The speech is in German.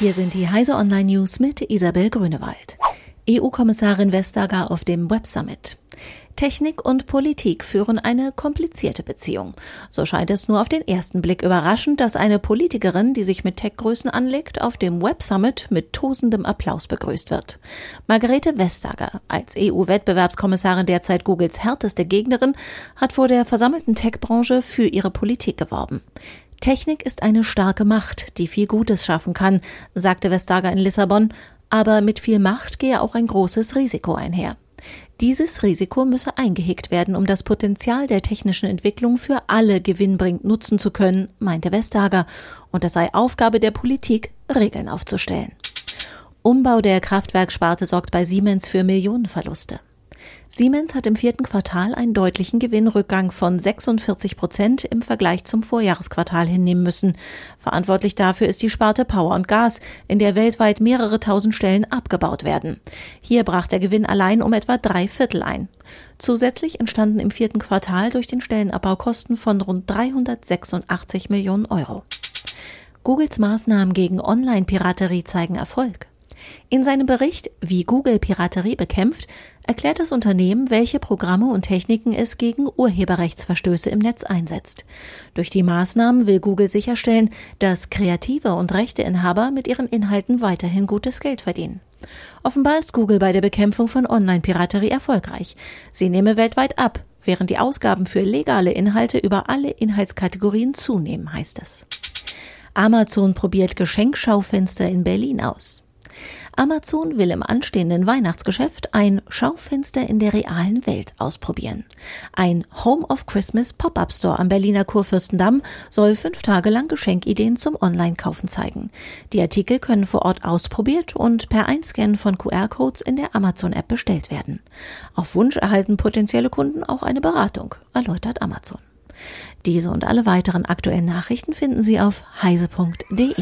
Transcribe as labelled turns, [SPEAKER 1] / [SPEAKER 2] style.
[SPEAKER 1] Hier sind die Heise Online News mit Isabel Grünewald. EU-Kommissarin Vestager auf dem Web Summit. Technik und Politik führen eine komplizierte Beziehung. So scheint es nur auf den ersten Blick überraschend, dass eine Politikerin, die sich mit Tech-Größen anlegt, auf dem Web Summit mit tosendem Applaus begrüßt wird. Margarete Vestager, als EU-Wettbewerbskommissarin derzeit Googles härteste Gegnerin, hat vor der versammelten Tech-Branche für ihre Politik geworben. Technik ist eine starke Macht, die viel Gutes schaffen kann, sagte Vestager in Lissabon, aber mit viel Macht gehe auch ein großes Risiko einher. Dieses Risiko müsse eingehegt werden, um das Potenzial der technischen Entwicklung für alle gewinnbringend nutzen zu können, meinte Vestager, und es sei Aufgabe der Politik, Regeln aufzustellen. Umbau der Kraftwerksparte sorgt bei Siemens für Millionenverluste. Siemens hat im vierten Quartal einen deutlichen Gewinnrückgang von 46 Prozent im Vergleich zum Vorjahresquartal hinnehmen müssen. Verantwortlich dafür ist die Sparte Power und Gas, in der weltweit mehrere tausend Stellen abgebaut werden. Hier brach der Gewinn allein um etwa drei Viertel ein. Zusätzlich entstanden im vierten Quartal durch den Stellenabbau Kosten von rund 386 Millionen Euro. Googles Maßnahmen gegen Online-Piraterie zeigen Erfolg. In seinem Bericht Wie Google Piraterie bekämpft, erklärt das Unternehmen, welche Programme und Techniken es gegen Urheberrechtsverstöße im Netz einsetzt. Durch die Maßnahmen will Google sicherstellen, dass Kreative und Rechteinhaber mit ihren Inhalten weiterhin gutes Geld verdienen. Offenbar ist Google bei der Bekämpfung von Online-Piraterie erfolgreich. Sie nehme weltweit ab, während die Ausgaben für legale Inhalte über alle Inhaltskategorien zunehmen, heißt es. Amazon probiert Geschenkschaufenster in Berlin aus. Amazon will im anstehenden Weihnachtsgeschäft ein Schaufenster in der realen Welt ausprobieren. Ein Home of Christmas Pop-up Store am Berliner Kurfürstendamm soll fünf Tage lang Geschenkideen zum Online-Kaufen zeigen. Die Artikel können vor Ort ausprobiert und per Einscannen von QR-Codes in der Amazon-App bestellt werden. Auf Wunsch erhalten potenzielle Kunden auch eine Beratung, erläutert Amazon. Diese und alle weiteren aktuellen Nachrichten finden Sie auf heise.de.